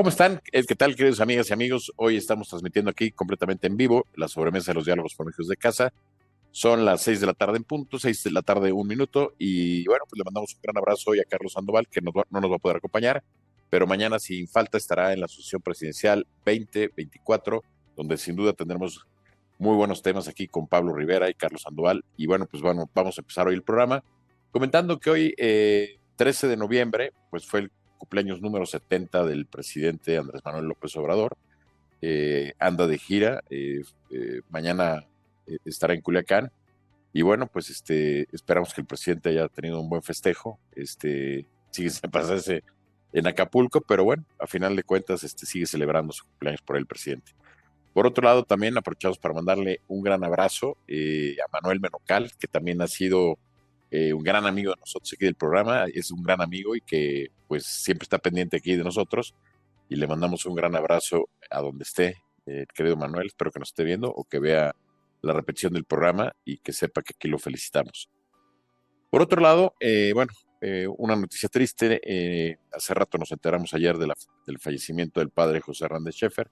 ¿cómo están? Eh, ¿Qué tal, queridos amigas y amigos? Hoy estamos transmitiendo aquí completamente en vivo la sobremesa de los diálogos por de casa. Son las seis de la tarde en punto, seis de la tarde, un minuto. Y bueno, pues le mandamos un gran abrazo hoy a Carlos Sandoval, que no nos va a poder acompañar, pero mañana sin falta estará en la Asociación Presidencial 2024, donde sin duda tendremos muy buenos temas aquí con Pablo Rivera y Carlos Sandoval. Y bueno, pues bueno, vamos a empezar hoy el programa comentando que hoy, 13 eh, de noviembre, pues fue el cumpleaños número 70 del presidente Andrés Manuel López Obrador. Eh, anda de gira, eh, eh, mañana estará en Culiacán. Y bueno, pues este, esperamos que el presidente haya tenido un buen festejo. Este, sigue sin pasarse en Acapulco, pero bueno, a final de cuentas este, sigue celebrando su cumpleaños por el presidente. Por otro lado, también aprovechamos para mandarle un gran abrazo a Manuel Menocal, que también ha sido eh, un gran amigo de nosotros aquí del programa, es un gran amigo y que pues siempre está pendiente aquí de nosotros. Y le mandamos un gran abrazo a donde esté, eh, querido Manuel, espero que nos esté viendo o que vea la repetición del programa y que sepa que aquí lo felicitamos. Por otro lado, eh, bueno, una noticia triste, hace rato nos enteramos ayer de del fallecimiento del padre José Hernández Schaeffer,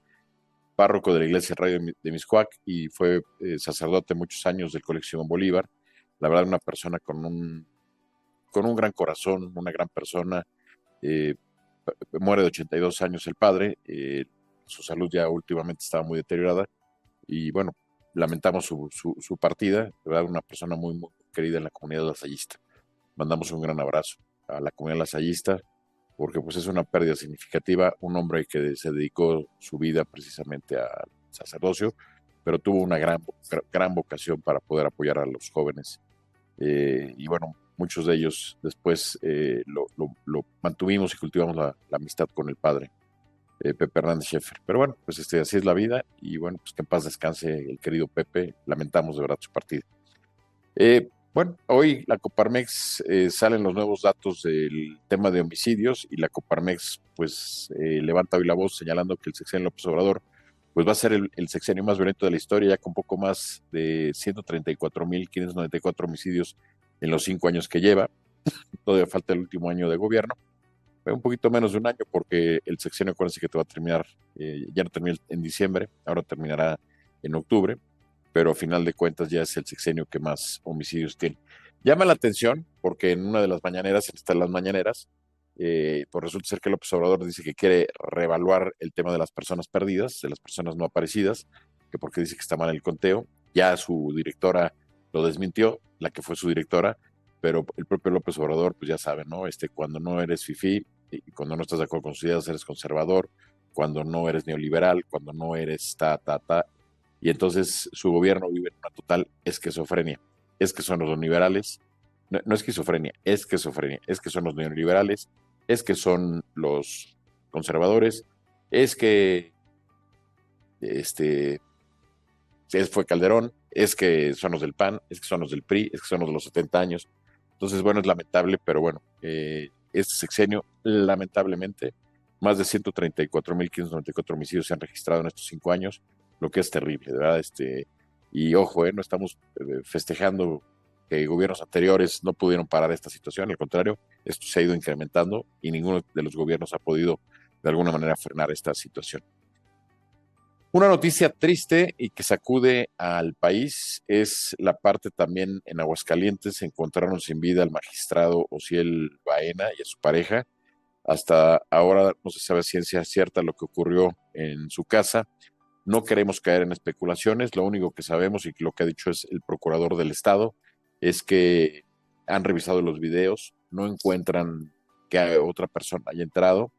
párroco de la iglesia Radio de Miscuac y fue sacerdote muchos años del Colegio Bolívar la verdad, una persona con un, con un gran corazón, una gran persona. Eh, muere de 82 años el padre, eh, su salud ya últimamente estaba muy deteriorada y bueno, lamentamos su, su, partida, ¿verdad? una persona muy, muy, querida en la comunidad lasallista. Mandamos un gran abrazo a la comunidad lasallista porque pues es una pérdida significativa, un hombre que se dedicó su vida precisamente al sacerdocio, pero tuvo una gran, gran vocación para poder apoyar a los jóvenes eh, y bueno, muchos de ellos después eh, lo, mantuvimos y cultivamos la, amistad con el padre, eh, Pepe Hernández Schaeffer. Pero bueno, pues este, así es la vida y bueno, pues que en paz descanse el querido Pepe, lamentamos de verdad su partida. bueno, hoy la Coparmex salen los nuevos datos del tema de homicidios y la Coparmex pues levanta hoy la voz señalando que el sexenio López Obrador pues va a ser el, sexenio más violento de la historia, ya con poco más de 134.594 homicidios en los cinco años que lleva. Todavía falta el último año de gobierno, un poquito menos de un año porque el sexenio, acuérdense que te va a terminar, eh, ya no termina en diciembre, ahora terminará en octubre, pero a final de cuentas ya es el sexenio que más homicidios tiene. Llama la atención porque en una de las mañaneras, en las mañaneras, eh, pues resulta ser que López Obrador dice que quiere reevaluar el tema de las personas perdidas, de las personas no aparecidas, que porque dice que está mal el conteo. Ya su directora lo desmintió, la que fue su directora, pero el propio López Obrador, pues ya sabe, ¿no? Este, cuando no eres FIFI, y cuando no estás de acuerdo con sus ideas, eres conservador, cuando no eres neoliberal, cuando no eres ta, ta, ta. Y entonces su gobierno vive en una total esquizofrenia. Es que son los neoliberales, no, no esquizofrenia, es esquizofrenia, es que son los neoliberales es que son los conservadores, es que este fue Calderón, es que son los del PAN, es que son los del PRI, es que son los de los 70 años. Entonces, bueno, es lamentable, pero bueno, eh, este sexenio, lamentablemente, más de 134.594 homicidios se han registrado en estos cinco años, lo que es terrible, verdad. Este, y ojo, eh, no estamos eh, festejando que gobiernos anteriores no pudieron parar esta situación, al contrario, esto se ha ido incrementando y ninguno de los gobiernos ha podido de alguna manera frenar esta situación. Una noticia triste y que sacude al país es la parte también en Aguascalientes encontraron sin vida al magistrado Ociel Baena y a su pareja. Hasta ahora no se sabe ciencia cierta lo que ocurrió en su casa. No queremos caer en especulaciones, lo único que sabemos y lo que ha dicho es el procurador del Estado es que han revisado los videos, no encuentran que otra persona haya entrado.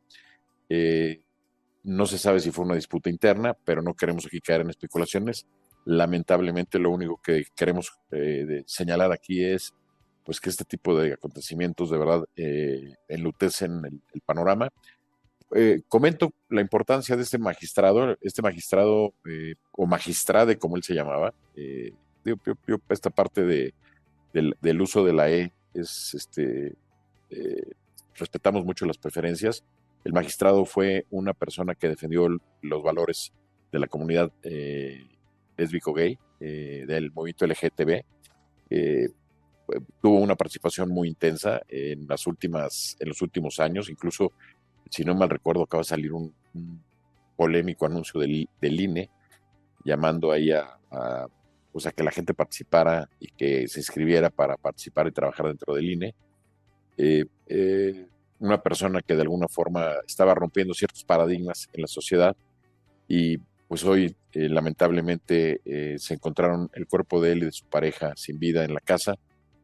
Eh, no se sabe si fue una disputa interna, pero no queremos aquí caer en especulaciones. Lamentablemente, lo único que queremos eh, señalar aquí es pues que este tipo de acontecimientos de verdad eh, enlutecen el, panorama. comento la importancia de este magistrado, este magistrado o magistrade, como él se llamaba. esta parte de, del, uso de la E es este eh, respetamos mucho las preferencias. El magistrado fue una persona que defendió los valores de la comunidad eh, lésbico gay, eh, del movimiento LGTB. tuvo una participación muy intensa en las últimas, en los últimos años, incluso, si no mal recuerdo, acaba de salir un, polémico anuncio del, INE llamando ahí a, pues a que la gente participara y que se inscribiera para participar y trabajar dentro del INE. Eh, eh, una persona que de alguna forma estaba rompiendo ciertos paradigmas en la sociedad y pues hoy eh, lamentablemente se encontraron el cuerpo de él y de su pareja sin vida en la casa.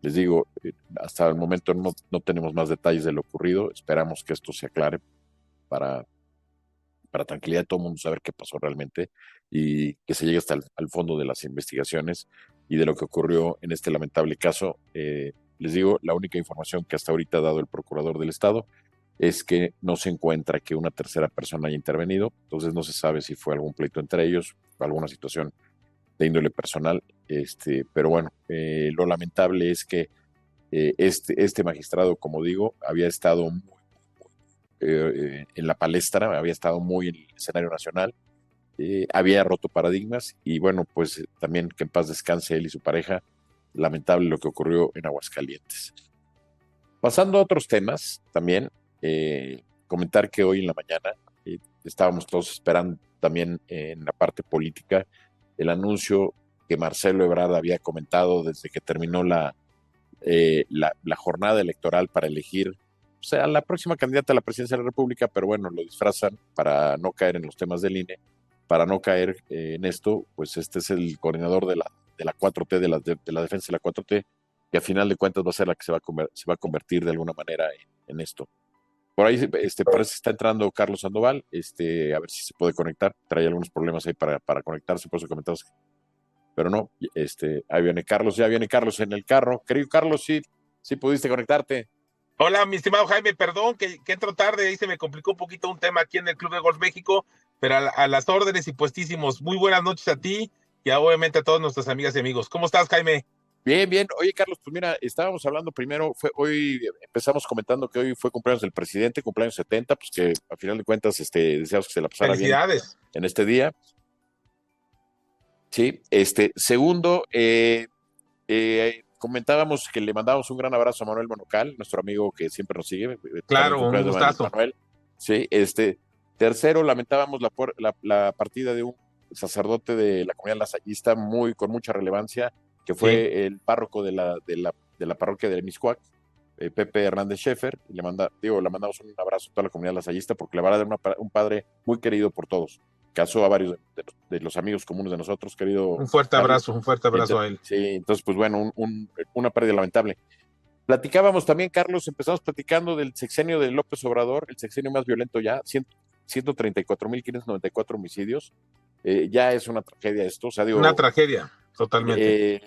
Les digo, hasta el momento no, no tenemos más detalles de lo ocurrido, esperamos que esto se aclare para, para tranquilidad de todo el mundo saber qué pasó realmente y que se llegue hasta el fondo de las investigaciones y de lo que ocurrió en este lamentable caso. Eh, les digo, la única información que hasta ahorita ha dado el procurador del Estado es que no se encuentra que una tercera persona haya intervenido, entonces no se sabe si fue algún pleito entre ellos, alguna situación de índole personal, este, pero bueno, eh, lo lamentable es que eh, este, este magistrado, como digo, había estado muy eh, en la palestra, había estado muy en el escenario nacional, eh, había roto paradigmas y bueno, pues eh, también que en paz descanse él y su pareja, lamentable lo que ocurrió en Aguascalientes. Pasando a otros temas, también comentar que hoy en la mañana estábamos todos esperando también en la parte política el anuncio que Marcelo Ebrard había comentado desde que terminó la, la jornada electoral para elegir sea la próxima candidata a la presidencia de la República, pero bueno, lo disfrazan para no caer en los temas del INE, para no caer eh, en esto, pues este es el coordinador de la, de la 4T, de la, de, la defensa de la 4T, que a final de cuentas va a ser la que se va a, se va a convertir de alguna manera en, esto. Por ahí este, parece que está entrando Carlos Sandoval, este, a ver si se puede conectar, trae algunos problemas ahí para, para conectarse, por eso comentamos. Pero no, este, ahí viene Carlos, ya viene Carlos en el carro. Querido Carlos, sí, sí pudiste conectarte. Hola, mi estimado Jaime, perdón que, entro tarde, ahí se me complicó un poquito un tema aquí en el Club de Golf México, pero a, las órdenes y puestísimos. Muy buenas noches a ti y obviamente a todas nuestras amigas y amigos. ¿Cómo estás, Jaime? Bien, bien. Oye, Carlos, pues mira, estábamos hablando primero, fue hoy empezamos comentando que hoy fue cumpleaños del presidente, cumpleaños 70, pues que a final de cuentas este, deseamos que se la pasara Felicidades. en este día. Sí, este, segundo, eh, eh, comentábamos que le mandábamos un gran abrazo a Manuel Monocal, nuestro amigo que siempre nos sigue. Eh, claro, un gustazo. Manuel. Sí, este. Tercero, lamentábamos la, la, partida de un sacerdote de la comunidad lasallista muy, con mucha relevancia, que fue el párroco de la, de la, de la parroquia de Miscuac, eh, Pepe Hernández Schaeffer. Y le, manda, digo, le mandamos un abrazo a toda la comunidad lasallista porque le va a dar un padre muy querido por todos casó a varios de, los amigos comunes de nosotros, querido. Un fuerte abrazo, un fuerte abrazo a él. Sí, entonces, pues bueno, una pérdida lamentable. Platicábamos también, Carlos, empezamos platicando del sexenio de López Obrador, el sexenio más violento ya, 134.594 homicidios. Eh, ya es una tragedia esto. O sea, digo, una tragedia, totalmente. Eh,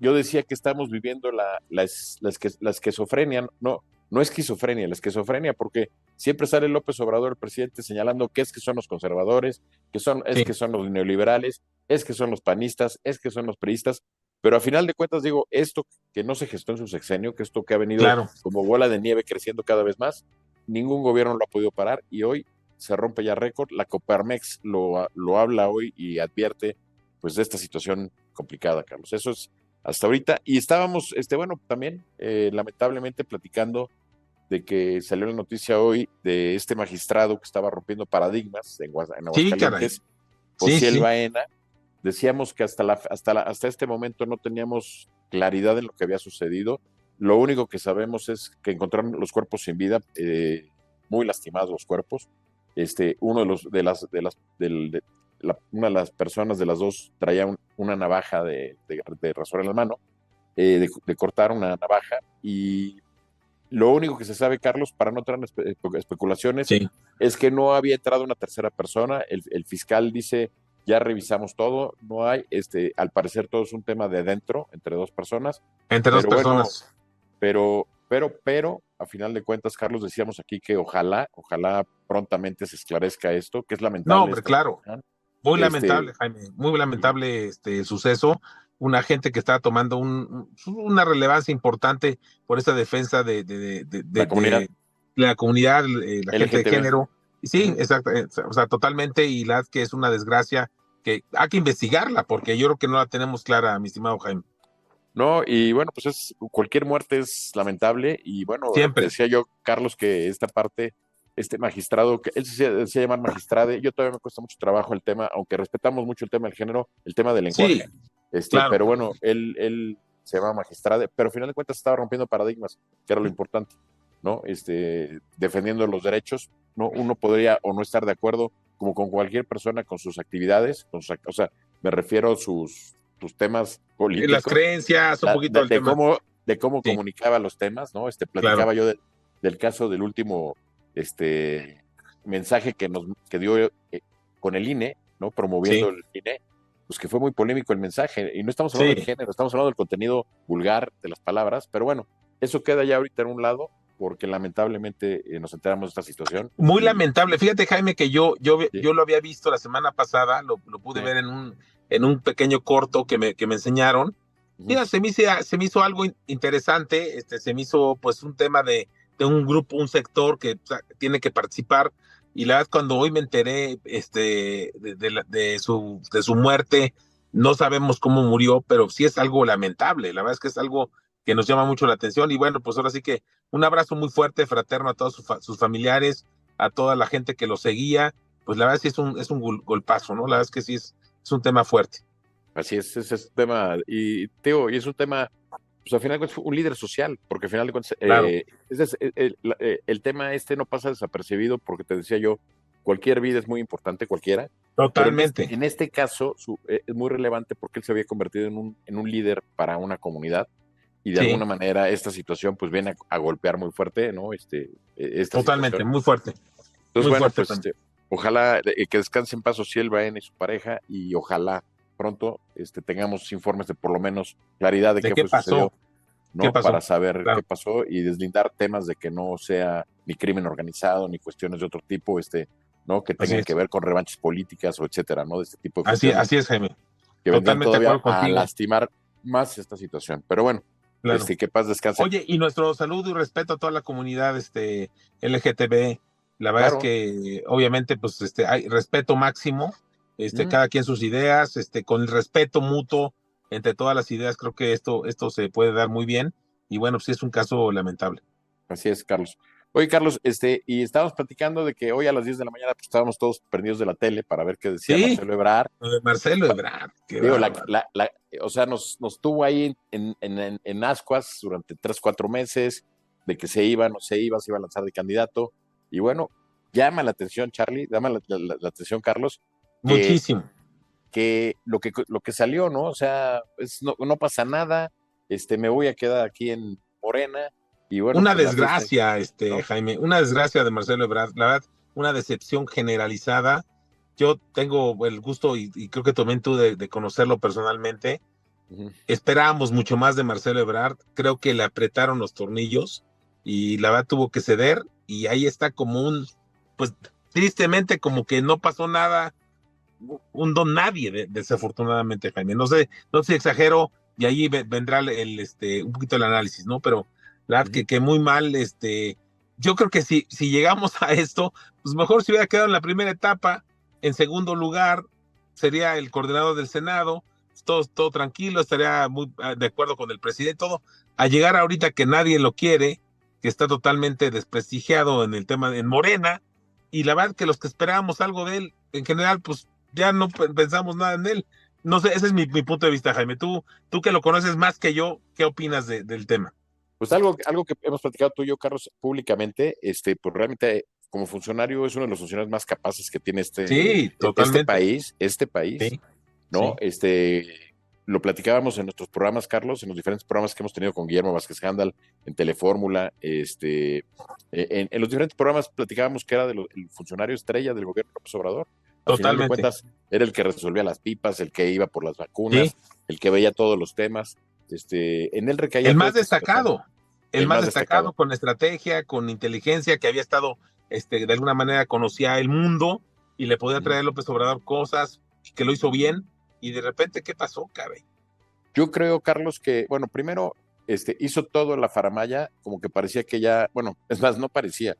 yo decía que estamos viviendo la, la, la, esquizofrenia, no, no esquizofrenia, la esquizofrenia, porque siempre sale López Obrador, el presidente, señalando que es que son los conservadores, que son, es que son los neoliberales, es que son los panistas, es que son los priistas, pero a final de cuentas digo, esto que no se gestó en su sexenio, que esto que ha venido como bola de nieve creciendo cada vez más, ningún gobierno lo ha podido parar y hoy se rompe ya récord, la Coparmex lo, lo habla hoy y advierte pues de esta situación complicada, Carlos. Eso es hasta ahorita. Y estábamos, este, bueno, también eh, lamentablemente platicando de que salió la noticia hoy de este magistrado que estaba rompiendo paradigmas en, Aguascalientes, José Baena. Decíamos que hasta, la, hasta, hasta este momento no teníamos claridad en lo que había sucedido. Lo único que sabemos es que encontraron los cuerpos sin vida, eh, muy lastimados los cuerpos. Este, uno de los de las de las del, una de las personas de las dos traía una navaja de, de, en la mano, eh, de, cortar una navaja y lo único que se sabe, Carlos, para no traer especulaciones, es que no había entrado una tercera persona. El, fiscal dice, ya revisamos todo, no hay, este, al parecer todo es un tema de adentro, entre dos personas. Entre dos personas. pero, pero, pero, a final de cuentas, Carlos, decíamos aquí que ojalá, ojalá prontamente se esclarezca esto, que es lamentable. No, hombre, claro. Muy este, lamentable, Jaime, muy lamentable este suceso. Una gente que está tomando una relevancia importante por esta defensa de, la comunidad, la, comunidad, eh, la gente de género. Sí, exacto, eh, o sea, totalmente, y la que es una desgracia que hay que investigarla, porque yo creo que no la tenemos clara, mi estimado Jaime. No, y bueno, pues es, cualquier muerte es lamentable, y bueno, Siempre. decía yo, Carlos, que esta parte este magistrado, que él se, decía llamar magistrade, yo todavía me cuesta mucho trabajo el tema, aunque respetamos mucho el tema del género, el tema del lenguaje. este, Pero bueno, él, él se llama magistrade, pero al final de cuentas estaba rompiendo paradigmas, que era lo importante, ¿no? Este, defendiendo los derechos, ¿no? Uno podría o no estar de acuerdo, como con cualquier persona, con sus actividades, con o sea, me refiero a sus, sus temas políticos. Las creencias, un poquito de, cómo, de cómo comunicaba los temas, ¿no? Este, platicaba yo del caso del último este mensaje que nos que dio eh, con el INE, ¿no? Promoviendo el INE, pues que fue muy polémico el mensaje. Y no estamos hablando del género, estamos hablando del contenido vulgar de las palabras, pero bueno, eso queda ya ahorita en un lado porque lamentablemente eh, nos enteramos de esta situación. Muy lamentable. Fíjate, Jaime, que yo, yo, yo lo había visto la semana pasada, lo, pude ver en un, en un pequeño corto que me, que me enseñaron. Mira, se me, hizo, se me hizo algo interesante, este, se me hizo pues un tema de, de un grupo, un sector que tiene que participar. Y la verdad, cuando hoy me enteré este, de, de, su, de su muerte, no sabemos cómo murió, pero sí es algo lamentable. La verdad es que es algo que nos llama mucho la atención. Y bueno, pues ahora sí que un abrazo muy fuerte, fraterno a todos sus, familiares, a toda la gente que lo seguía. Pues la verdad sí es un, es un golpazo, ¿no? La verdad es que sí es, es un tema fuerte. Así es, ese es un tema, y Teo, y es un tema pues al final de cuentas un líder social, porque al final de cuentas eh, eh, el, tema este no pasa desapercibido porque te decía yo, cualquier vida es muy importante, cualquiera. Totalmente. En este, caso eh, es muy relevante porque él se había convertido en un, en un líder para una comunidad y de alguna manera esta situación pues viene a, golpear muy fuerte, ¿no? Este, e, Totalmente, muy fuerte. Entonces, bueno, pues este, ojalá que descanse en paz Cielva y su pareja y ojalá pronto este, tengamos informes de por lo menos claridad de, qué, fue sucedió, ¿no? Para saber qué pasó y deslindar temas de que no sea ni crimen organizado ni cuestiones de otro tipo, este, ¿no? Que tengan que ver con revanches políticas o etcétera, ¿no? De este tipo de así, así es, Jaime. Que Totalmente todavía a lastimar más esta situación. Pero bueno, este, que paz descanse. Oye, y nuestro saludo y respeto a toda la comunidad este, LGTB. La verdad es que obviamente pues este hay respeto máximo este, cada quien sus ideas, este, con el respeto mutuo entre todas las ideas, creo que esto, esto se puede dar muy bien. Y bueno, sí es un caso lamentable. Así es, Carlos. Oye, Carlos, este, y estábamos platicando de que hoy a las 10 de la mañana pues, estábamos todos perdidos de la tele para ver qué decía Marcelo Ebrard. Marcelo Ebrard. Digo, o sea, nos, nos tuvo ahí en, en, en, ascuas durante tres, cuatro meses, de que se iba, no se iba, se iba a lanzar de candidato. Y bueno, llama la atención, Charlie, llama la atención, Carlos, Muchísimo. Que lo que, lo que salió, ¿no? O sea, no, pasa nada, este, me voy a quedar aquí en Morena. Y bueno, una pues, desgracia, este, Jaime, una desgracia de Marcelo Ebrard, la verdad, una decepción generalizada. Yo tengo el gusto y, creo que también tú de, conocerlo personalmente. Esperábamos mucho más de Marcelo Ebrard, creo que le apretaron los tornillos y la verdad tuvo que ceder y ahí está como un, pues tristemente como que no pasó nada un don nadie, desafortunadamente, Jaime. No sé, no sé si exagero, y ahí vendrá el, este, un poquito el análisis, ¿no? Pero la verdad que, que muy mal, este, yo creo que si, si llegamos a esto, pues mejor si hubiera quedado en la primera etapa, en segundo lugar, sería el coordinador del Senado, todo, todo tranquilo, estaría muy ah, de acuerdo con el presidente, todo. A llegar ahorita que nadie lo quiere, que está totalmente desprestigiado en el tema en Morena, y la verdad que los que esperábamos algo de él, en general, pues ya no pensamos nada en él. No sé, ese es mi, punto de vista, Jaime. Tú, tú que lo conoces más que yo, ¿qué opinas del tema? Pues algo, algo que hemos platicado tú y yo, Carlos, públicamente, este, pues realmente como funcionario es uno de los funcionarios más capaces que tiene este, este país, este país, ¿no? Este, lo platicábamos en nuestros programas, Carlos, en los diferentes programas que hemos tenido con Guillermo Vázquez Handal, en Telefórmula, este, e, en, los diferentes programas platicábamos que era del funcionario estrella del gobierno López Obrador. Totalmente. era el que resolvía las pipas, el que iba por las vacunas, el que veía todos los temas. Este, en él recaía. El más destacado. El, más, destacado, con estrategia, con inteligencia, que había estado, este, de alguna manera conocía el mundo y le podía traer a López Obrador cosas que lo hizo bien. Y de repente, ¿qué pasó, cabe? Yo creo, Carlos, que, bueno, primero este, hizo todo la faramaya, como que parecía que ya, bueno, es más, no parecía,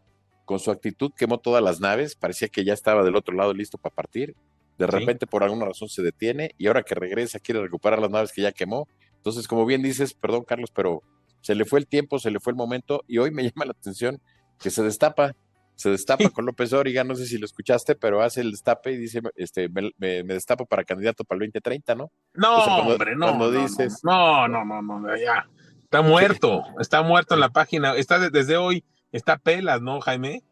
con su actitud quemó todas las naves, parecía que ya estaba del otro lado listo para partir. De repente, por alguna razón, se detiene y ahora que regresa quiere recuperar las naves que ya quemó. Entonces, como bien dices, perdón, Carlos, pero se le fue el tiempo, se le fue el momento y hoy me llama la atención que se destapa se destapa con López Dóriga, no sé si lo escuchaste, pero hace el destape y dice, este, me, destapo para candidato para el 2030, ¿no? No, hombre, no. Cuando dices... No, no, no, no, ya. Está muerto, está muerto en la página, está desde hoy, está pelas, ¿no, Jaime?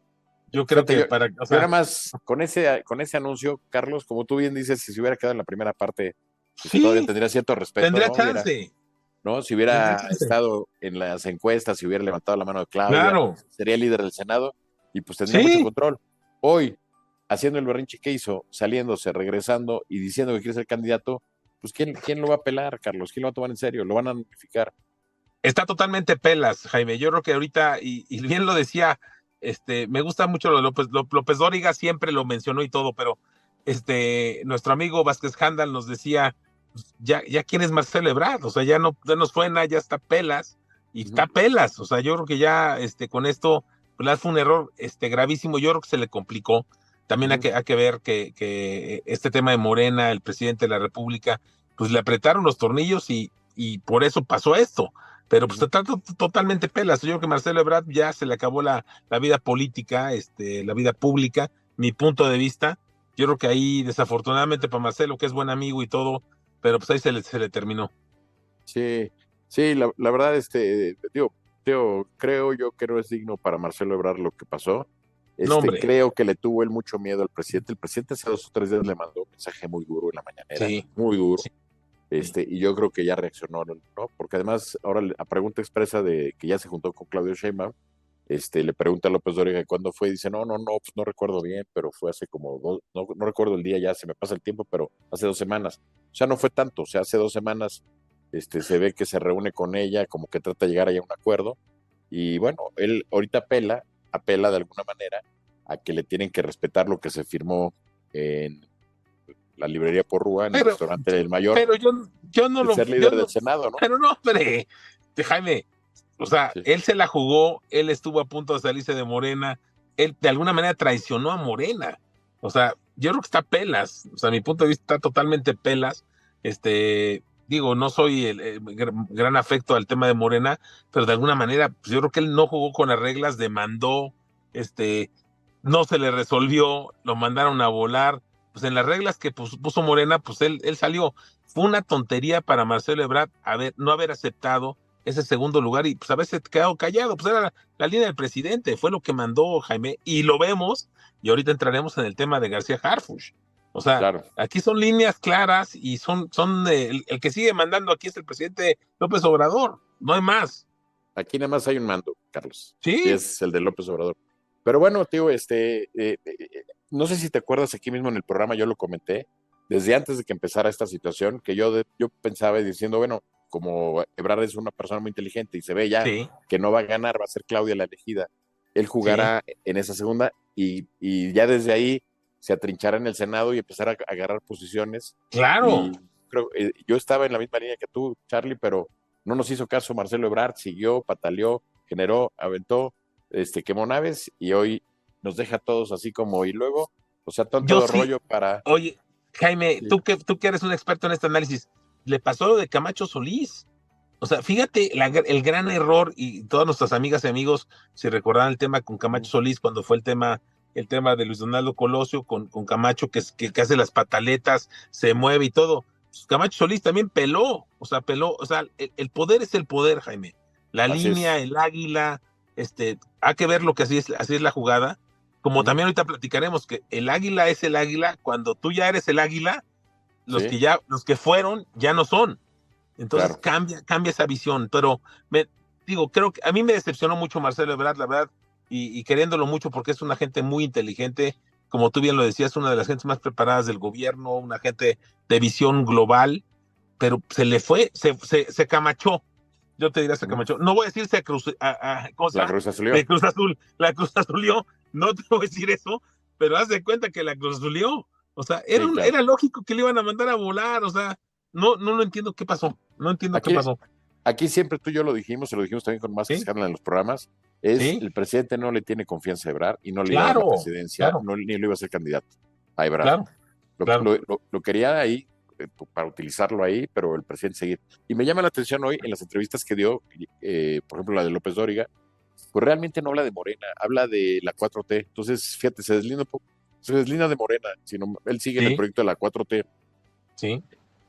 Yo creo que para... O sea, más, con ese, con ese anuncio, Carlos, como tú bien dices, si se hubiera quedado en la primera parte, pues todavía tendría cierto respeto. Tendría chance. ¿no? Si hubiera estado en las encuestas, si hubiera levantado la mano de Claudia, sería líder del Senado y pues tendría mucho control. Hoy, haciendo el berrinche que hizo, saliéndose, regresando y diciendo que quiere ser candidato, pues ¿quién, quién lo va a pelar, Carlos? ¿Quién lo va a tomar en serio? ¿Lo van a notificar? Está totalmente pelas, Jaime. Yo creo que ahorita, y, bien lo decía, este, me gusta mucho lo de López, López Dóriga, siempre lo mencionó y todo, pero este, nuestro amigo Vázquez Handal nos decía, pues, ya, ya quién es Marcelo Ebrard, o sea, ya no, ya nos suena, ya está pelas, y está pelas, o sea, yo creo que ya este, con esto pues fue un error este, gravísimo, yo creo que se le complicó. También hay, que, hay que ver que, que, este tema de Morena, el presidente de la República, pues le apretaron los tornillos y, y por eso pasó esto. Pero pues totalmente pelas. Yo creo que Marcelo Ebrard ya se le acabó la, la vida política, este, la vida pública, mi punto de vista. Yo creo que ahí, desafortunadamente para Marcelo, que es buen amigo y todo, pero pues ahí se le, se le terminó. Sí, sí, la, la verdad, este, digo, creo yo que no es digno para Marcelo Ebrard lo que pasó. Este, creo que le tuvo él mucho miedo al presidente. El presidente hace dos o tres días le mandó un mensaje muy duro en la mañanera, muy duro. Este, y yo creo que ya reaccionó, ¿no? Porque además, ahora a pregunta expresa de que ya se juntó con Claudio Sheinbaum, este, le pregunta a López Dóriga cuándo fue, y dice, no, no, no, pues no recuerdo bien, pero fue hace como dos, no, no recuerdo el día, ya se me pasa el tiempo, pero hace dos semanas. O sea, no fue tanto, o sea, hace dos semanas este, se ve que se reúne con ella, como que trata de llegar a un acuerdo, y bueno, él ahorita apela, apela de alguna manera a que le tienen que respetar lo que se firmó en la librería Porrúa, en el restaurante del Mayor. Pero yo, yo no lo ser líder del Senado, ¿no? Pero no, hombre, Jaime, o sea, él se la jugó, él estuvo a punto de salirse de Morena, él de alguna manera traicionó a Morena. O sea, yo creo que está pelas, o sea, mi punto de vista está totalmente pelas. Este, digo, no soy el, gran afecto al tema de Morena, pero de alguna manera, pues yo creo que él no jugó con las reglas, demandó, este, no se le resolvió, lo mandaron a volar, pues en las reglas que puso Morena, pues él, él salió. Fue una tontería para Marcelo Ebrard haber, no haber aceptado ese segundo lugar y pues haberse quedado callado, pues era la, la, línea del presidente, fue lo que mandó Jaime, y lo vemos, y ahorita entraremos en el tema de García Harfush. O sea, aquí son líneas claras y son, son el, que sigue mandando aquí es el presidente López Obrador, no hay más. Aquí nada más hay un mando, Carlos. Sí. es el de López Obrador. Pero bueno, tío, este, eh, eh, no sé si te acuerdas aquí mismo en el programa, yo lo comenté, desde antes de que empezara esta situación, que yo, yo pensaba diciendo, bueno, como Ebrard es una persona muy inteligente y se ve ya que no va a ganar, va a ser Claudia la elegida, él jugará en esa segunda y, y ya desde ahí se atrinchara en el Senado y empezar a, agarrar posiciones. Claro. creo, eh, yo estaba en la misma línea que tú, Charlie, pero no nos hizo caso Marcelo Ebrard, siguió, pataleó, generó, aventó, este, quemó naves y hoy nos deja a todos así como y luego, o sea, todo rollo para. Oye, Jaime, tú que tú que eres un experto en este análisis, le pasó lo de Camacho Solís. O sea, fíjate el gran error, y todas nuestras amigas y amigos, si recordaban el tema con Camacho Solís, cuando fue el tema el tema de Luis Donaldo Colosio con, con Camacho, que, que, hace las pataletas, se mueve y todo. Pues, Camacho Solís también peló, o sea, peló, o sea, el, poder es el poder, Jaime. La línea, el águila, este, hay que ver lo que así es, así es la jugada. Como también ahorita platicaremos que el águila es el águila, cuando tú ya eres el águila, los que ya, los que fueron, ya no son. Entonces cambia, cambia esa visión. Pero me digo, creo que a mí me decepcionó mucho Marcelo Ebrard, la verdad, y, queriéndolo mucho porque es una gente muy inteligente, como tú bien lo decías, una de las gentes más preparadas del gobierno, una gente de visión global, pero se le fue, se, se, camachó. Yo te diría se camachó. No voy a decir se cruz, a, la Cruz Azul. Cruz Azul, la Cruz Azulió, no te voy a decir eso, pero haz de cuenta que la Cruz Azulió. O sea, era, era lógico que le iban a mandar a volar, o sea, no, no, no entiendo qué pasó, no entiendo qué pasó. Aquí siempre tú y yo lo dijimos, y lo dijimos también con más ¿Sí? en los programas, es el presidente no le tiene confianza a Ebrar y no le iba a la presidencia, ni lo iba a ser candidato a Ebrar. Lo, quería ahí eh, para utilizarlo ahí, pero el presidente seguir. Y me llama la atención hoy en las entrevistas que dio, eh, por ejemplo la de López Dóriga, pues realmente no habla de Morena, habla de la 4T. Entonces, fíjate, se deslinda un poco, se deslinda de Morena, sino él sigue en el proyecto de la 4T. Sí.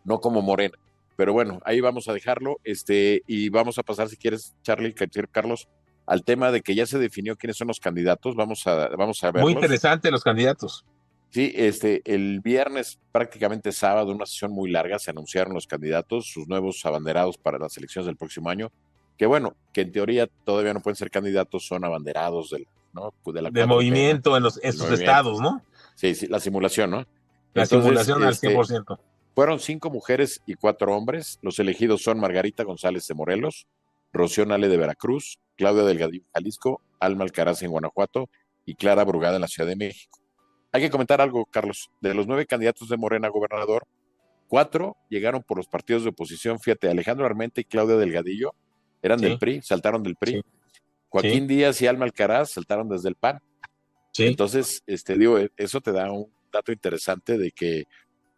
No como Morena. Pero bueno, ahí vamos a dejarlo, este, y vamos a pasar, si quieres, Charlie, Carlos, al tema de que ya se definió quiénes son los candidatos. Vamos a, vamos a ver. Muy interesante los candidatos. Sí, este, el viernes, prácticamente sábado, una sesión muy larga, se anunciaron los candidatos, sus nuevos abanderados para las elecciones del próximo año, que bueno, que en teoría todavía no pueden ser candidatos, son abanderados del, ¿no? Pues, de, movimiento en, los, en sus estados, ¿no? Sí, sí, la simulación, ¿no? La simulación al 100%. Este, fueron cinco mujeres y cuatro hombres. Los elegidos son Margarita González de Morelos, Rocío Nale de Veracruz, Claudia Delgadillo Jalisco, Alma Alcaraz en Guanajuato y Clara Brugada en la Ciudad de México. Hay que comentar algo, Carlos. De los nueve candidatos de Morena a gobernador, cuatro llegaron por los partidos de oposición. Fíjate, Alejandro Armenta y Claudia Delgadillo eran del PRI, saltaron del PRI. Joaquín Díaz y Alma Alcaraz saltaron desde el PAN. Entonces, este, digo, eso te da un dato interesante de que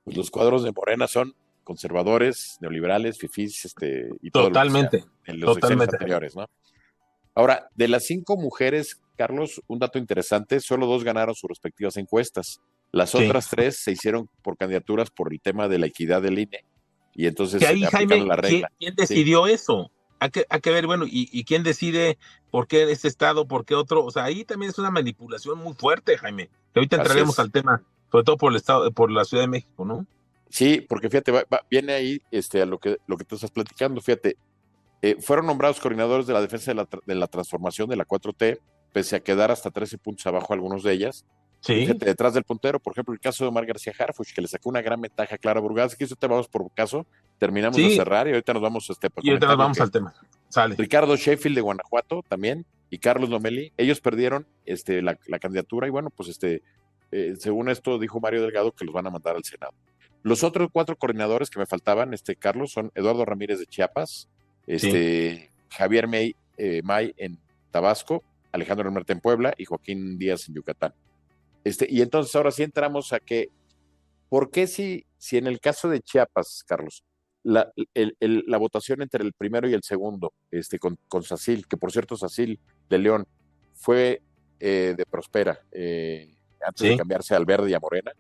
pues, los cuadros de Morena son conservadores, neoliberales, fifís, este, y totalmente, en los totalmente. anteriores, ¿no? Ahora, de las cinco mujeres Carlos, un dato interesante, solo dos ganaron sus respectivas encuestas. Las otras tres se hicieron por candidaturas por el tema de la equidad del INE. Y entonces ahí, Jaime, la regla. ¿quién, decidió eso? Hay que, hay que, ver, bueno, y, quién decide por qué este estado, por qué otro? O sea, ahí también es una manipulación muy fuerte, Jaime. Que ahorita entraremos al tema, sobre todo por el estado, por la Ciudad de México, ¿no? Sí, porque fíjate, viene ahí este, a lo que, lo que tú estás platicando, fíjate. Eh, fueron nombrados coordinadores de la defensa de la, de la transformación de la 4T, pese a quedar hasta 13 puntos abajo algunos de ellas. Sí. detrás del puntero, por ejemplo, el caso de Omar García Harfuch, que le sacó una gran ventaja a Clara Burgaz, que eso te vamos por caso, terminamos de cerrar y ahorita nos vamos a este Y ahorita nos vamos al tema. Sale. Ricardo Sheffield de Guanajuato también, y Carlos Lomeli, ellos perdieron este, la, candidatura y bueno, pues este, eh, según esto dijo Mario Delgado que los van a mandar al Senado. Los otros cuatro coordinadores que me faltaban, este Carlos, son Eduardo Ramírez de Chiapas, este Javier May, eh, May en Tabasco, Alejandro Hermerte en Puebla y Joaquín Díaz en Yucatán. Este, y entonces ahora sí entramos a que, ¿por qué si, si en el caso de Chiapas, Carlos, la, la votación entre el primero y el segundo, este, con, con Sacil, que por cierto Sacil de León fue eh, de Prospera eh, antes de cambiarse al verde y a Morena,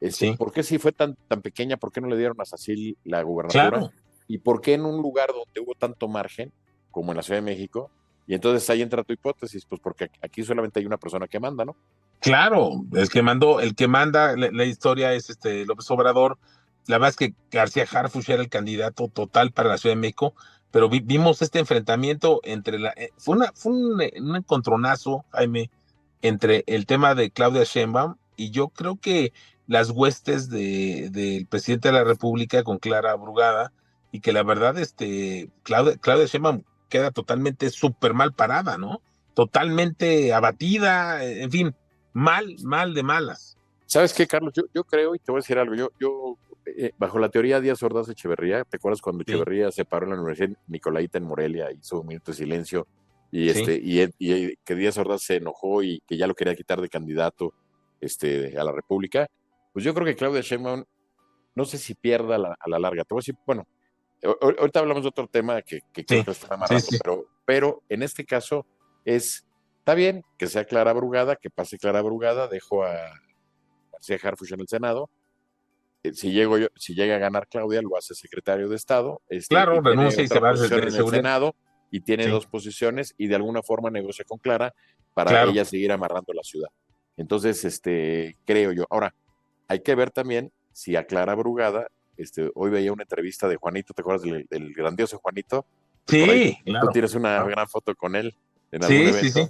este, ¿por qué si fue tan, tan pequeña, por qué no le dieron a Sacil la gubernatura? ¿Y por qué en un lugar donde hubo tanto margen, como en la Ciudad de México, y entonces ahí entra tu hipótesis, pues porque aquí solamente hay una persona que manda, ¿no? Claro, el que mandó, el que manda la, historia es este López Obrador. La verdad es que García Harfuch era el candidato total para la Ciudad de México, pero vimos este enfrentamiento entre la, eh, fue una, fue un, encontronazo, Jaime, entre el tema de Claudia Sheinbaum y yo creo que las huestes del de, presidente de la República con Clara Brugada y que la verdad, este, Claudia, Claudia Sheinbaum queda totalmente súper mal parada, ¿no? Totalmente abatida, en fin, mal, mal de malas. ¿Sabes qué, Carlos? Yo, creo, y te voy a decir algo, yo, yo eh, bajo la teoría Díaz Ordaz Echeverría, ¿te acuerdas cuando Echeverría se paró en la Universidad Nicolaita en Morelia, hizo un minuto de silencio, y, este, y, que Díaz Ordaz se enojó y que ya lo quería quitar de candidato este, a la República? Pues yo creo que Claudia Sheinbaum, no sé si pierda a la larga. Te voy a decir, bueno, Ahorita hablamos de otro tema que, creo que está más pero, pero en este caso es, está bien que sea Clara Brugada, que pase Clara Brugada, dejo a García Harfuch en el Senado. Eh, si, llego yo, si llega a ganar Claudia, lo hace secretario de Estado. Este, claro, renuncia y se va a en el Senado y tiene dos posiciones y de alguna forma negocia con Clara para ella seguir amarrando la ciudad. Entonces, este, creo yo. Ahora, hay que ver también si a Clara Brugada este, hoy veía una entrevista de Juanito, ¿te acuerdas del, grandioso Juanito? Sí, Tú tienes una gran foto con él en algún sí, Sí, sí.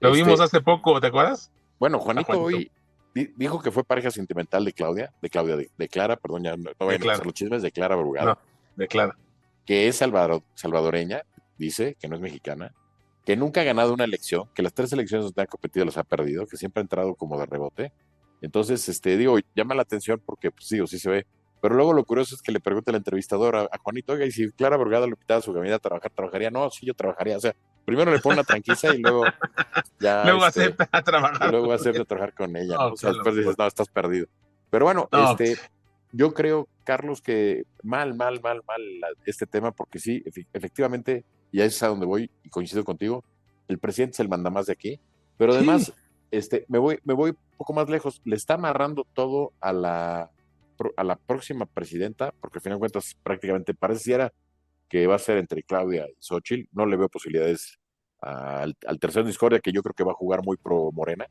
Lo este vimos hace poco, ¿te acuerdas? Bueno, Juanito, hoy dijo que fue pareja sentimental de Claudia, de Claudia, de, Clara, perdón, ya no, voy a los chismes, de Clara Brugada. de Clara. Que es salvadoreña, dice, que no es mexicana, que nunca ha ganado una elección, que las tres elecciones donde ha competido las ha perdido, que siempre ha entrado como de rebote. Entonces, este, digo, llama la atención porque, pues sí, o sí se ve pero luego lo curioso es que le pregunta el entrevistador a, Juanito, oiga, y si Clara Borgada lo invitaba a su gabinete a trabajar, ¿trabajaría? No, sí, yo trabajaría. O sea, primero le pone una tranquila y luego ya. luego este, acepta a trabajar. Luego acepta a trabajar con ella. O sea, después dices, no, estás perdido. Pero bueno, este, yo creo, Carlos, que mal, mal, mal, mal este tema, porque sí, efectivamente, y ahí es a donde voy y coincido contigo, el presidente se el manda más de aquí, pero además, este, me voy, me voy un poco más lejos, le está amarrando todo a la, a la próxima presidenta, porque al final de cuentas prácticamente pareciera que va a ser entre Claudia y Xochitl, no le veo posibilidades al, al tercer discordia que yo creo que va a jugar muy pro Morena.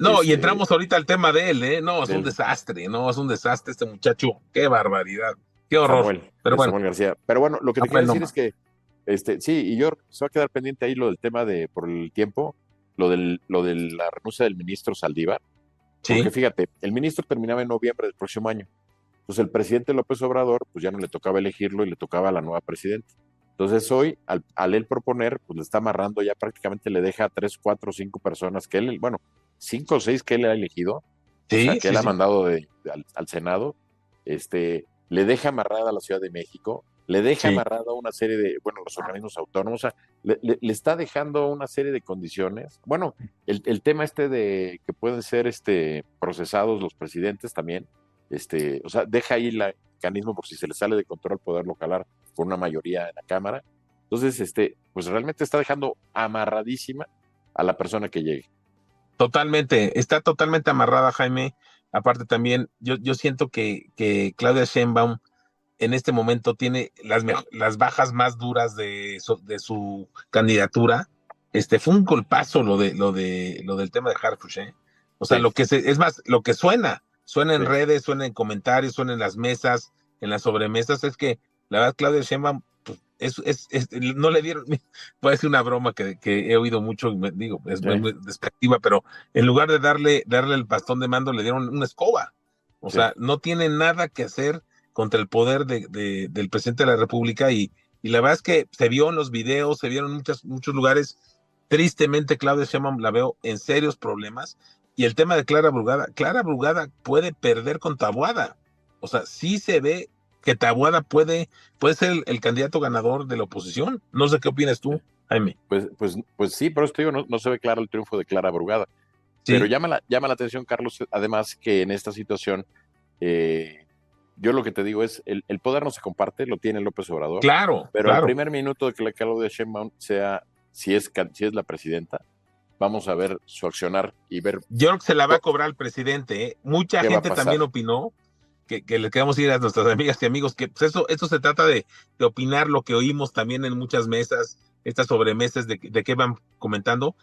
No, y este, entramos ahorita al tema de él, ¿eh? No, es un desastre, no, es un desastre este muchacho. Qué barbaridad, qué horror. pero bueno. García. Pero bueno, lo que te quiero decir es que, este, sí, y yo se va a quedar pendiente ahí lo del tema de, por el tiempo, lo, del, lo de la renuncia del ministro Saldívar. Sí. Porque fíjate, el ministro terminaba en noviembre del próximo año. Entonces el presidente López Obrador, pues ya no le tocaba elegirlo y le tocaba a la nueva presidenta. Entonces hoy, al, al, él proponer, pues le está amarrando, ya prácticamente le deja a tres, cuatro, cinco personas que él, bueno, cinco o seis que él ha elegido, que él ha mandado al, Senado, este, le deja amarrada a la Ciudad de México, le deja amarrada una serie de, bueno, los organismos autónomos, o sea, le, está dejando una serie de condiciones. Bueno, el, tema este de que pueden ser este, procesados los presidentes también, este, o sea, deja ahí el mecanismo por si se le sale de control poderlo calar con una mayoría en la Cámara. Entonces, este, pues realmente está dejando amarradísima a la persona que llegue. Totalmente, está totalmente amarrada, Jaime. Aparte también, yo, yo siento que, que Claudia Sheinbaum en este momento tiene las, las bajas más duras de, de su candidatura. Este fue un golpazo lo de lo de lo del tema de Harfush, ¿eh? O sea, lo que se, es más, lo que suena, suena en redes, suena en comentarios, suena en las mesas, en las sobremesas, es que la verdad Claudia Sheinbaum pues, es, es, no le dieron, puede ser una broma que, que he oído mucho, me digo, es muy, despectiva, pero en lugar de darle, darle el bastón de mando, le dieron una escoba. O sea, no tiene nada que hacer contra el poder de, del presidente de la República y, y, la verdad es que se vio en los videos, se vieron en muchos, muchos lugares. Tristemente, Claudia Sheinbaum la veo en serios problemas. Y el tema de Clara Brugada, Clara Brugada puede perder con Tabuada. O sea, sí se ve que Tabuada puede, puede ser el, candidato ganador de la oposición. No sé qué opinas tú, Jaime. Pues, pues, pues sí, pero esto digo, no, no se ve claro el triunfo de Clara Brugada. Pero llama la, llama la atención, Carlos, además que en esta situación, eh, yo lo que te digo es, el, poder no se comparte, lo tiene López Obrador. Claro. Pero el primer minuto de que la de Sheinbaum sea, si es, si es la presidenta, vamos a ver su accionar y ver. Yo creo que se la va a cobrar el presidente. ¿eh? Mucha gente también opinó que, le queremos ir a nuestras amigas y amigos, que pues eso, esto se trata de, opinar lo que oímos también en muchas mesas, estas sobremesas de, de qué van comentando.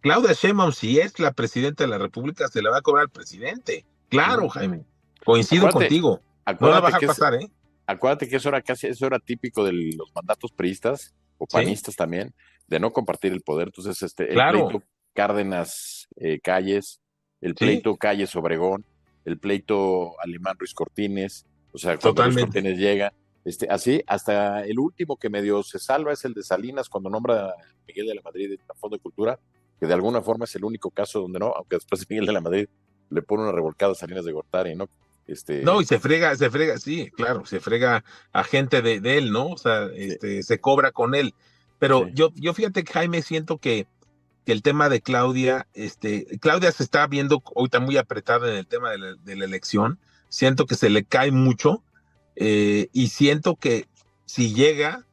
Claudia Sheinbaum, si es la presidenta de la República, se la va a cobrar al presidente. Claro, Jaime. Coincido contigo. No la vas a pasar, ¿eh? Acuérdate que eso era casi, eso era típico de los mandatos priistas o panistas también, de no compartir el poder. Entonces, este, el pleito Cárdenas eh, Calles, el pleito Calles Obregón, el pleito Alemán Ruiz Cortines, o sea, cuando Ruiz Cortines llega, este, así, hasta el último que medio se salva es el de Salinas cuando nombra a Miguel de la Madrid en Fondo de Cultura, que de alguna forma es el único caso donde no, aunque después Miguel de la Madrid le pone una revolcada a Salinas de Gortari, ¿no? Este... No, y se frega, se frega, sí, claro, se frega a gente de, él, ¿no? O sea, este, se cobra con él. Pero yo, yo fíjate, Jaime, siento que que el tema de Claudia, este, Claudia se está viendo ahorita muy apretada en el tema de la, elección, siento que se le cae mucho eh, y siento que si llega,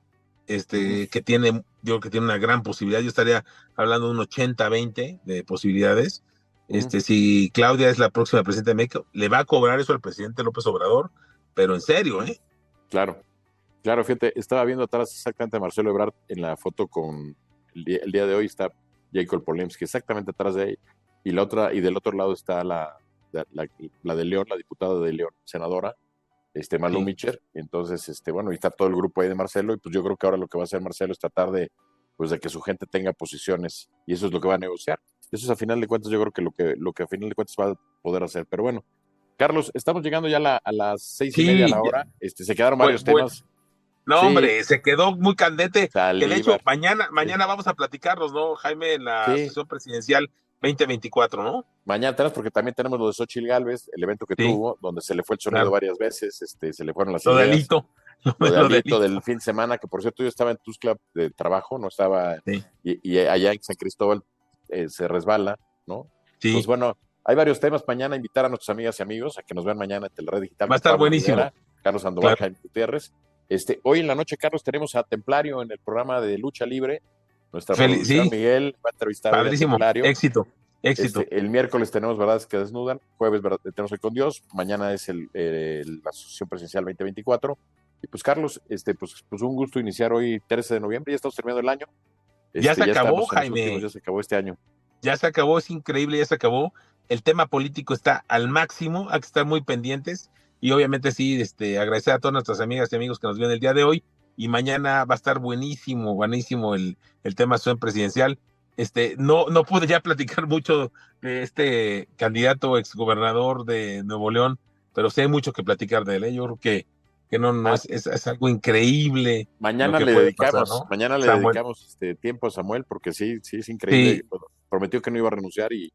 este, que tiene, yo creo que tiene una gran posibilidad, yo estaría hablando de un 80-20 de posibilidades, este, si Claudia es la próxima presidenta de México, le va a cobrar eso al presidente López Obrador, pero en serio, ¿eh? Claro, claro, fíjate, estaba viendo atrás exactamente a Marcelo Ebrard en la foto con el día de hoy, está Jacob Polemski, exactamente atrás de él. Y, la otra, y del otro lado está la, la, de León, la diputada de León, senadora, este Malu Micher. Entonces, este, bueno, y está todo el grupo ahí de Marcelo. Y pues yo creo que ahora lo que va a hacer Marcelo es tratar de, pues, de que su gente tenga posiciones. Y eso es lo que va a negociar. Eso es a final de cuentas, yo creo que lo que, lo que a final de cuentas va a poder hacer. Pero bueno, Carlos, estamos llegando ya a, las seis y media de la hora. Este, se quedaron varios temas. No, hombre, se quedó muy candente. Que de hecho, mañana, mañana vamos a platicarlos, ¿no, Jaime, en la sesión presidencial 2024, ¿no? Mañana tenemos, porque también tenemos lo de Xochitl Galvez, el evento que tuvo, donde se le fue el sonido varias veces, este, se le fueron las lo Delito. Lo, delito del fin de semana, que por cierto yo estaba en tus club de trabajo, no estaba, y, allá en San Cristóbal eh, se resbala, ¿no? Sí. Pues bueno, hay varios temas. Mañana invitar a nuestras amigas y amigos a que nos vean mañana en Telred Digital. Va a estar buenísimo. Carlos Sandoval, Jaime Gutiérrez. Este, hoy en la noche, Carlos, tenemos a Templario en el programa de lucha libre. Nuestra Feliz, Miguel va a entrevistar Padrísimo. Éxito. Éxito. Este, el miércoles tenemos Verdades que Desnudan, jueves tenemos Hoy con Dios, mañana es el, la Asociación Presidencial 2024. Y pues Carlos, este, pues, pues un gusto iniciar hoy 13 de noviembre, ya estamos terminando el año. ya este, se acabó, Jaime. ya se acabó este año. Ya se acabó, es increíble, ya se acabó. El tema político está al máximo, hay que estar muy pendientes. Y obviamente sí, este, agradecer a todas nuestras amigas y amigos que nos vienen el día de hoy. Y mañana va a estar buenísimo, buenísimo el, el tema presidencial. Este, no, no pude ya platicar mucho de este candidato exgobernador de Nuevo León, pero sé mucho que platicar de él. ¿eh? Yo creo que, que no, no ah. es, es, algo increíble. Mañana le dedicamos, mañana le dedicamos este tiempo a Samuel, porque sí, sí, es increíble. Prometió que no iba a renunciar y,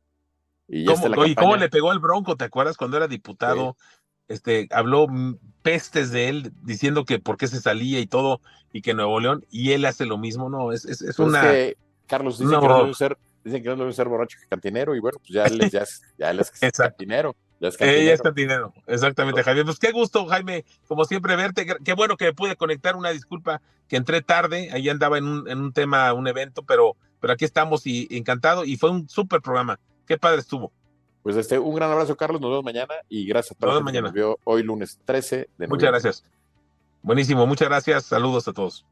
y ya ¿Cómo, está ¿Cómo le pegó al Bronco? ¿Te acuerdas cuando era diputado? Este, habló pestes de él, diciendo que por qué se salía y todo, y que Nuevo León, y él hace lo mismo, no, es, es, pues una. Carlos, dicen, que no debe ser, dicen que no debe ser borracho que cantinero, y bueno, pues ya él, ya, ya es cantinero. Ya es cantinero. Es cantinero, exactamente, Javier. Pues qué gusto, Jaime, como siempre, verte. Qué bueno que pude conectar. Una disculpa que entré tarde, ahí andaba en un, en un tema, un evento, pero, pero aquí estamos y encantado. Y fue un súper programa. Qué padre estuvo. Pues este, un gran abrazo, Carlos. Nos vemos mañana y gracias por nos mañana. Nos vio hoy lunes 13 de noviembre. Muchas gracias. Buenísimo, muchas gracias. Saludos a todos.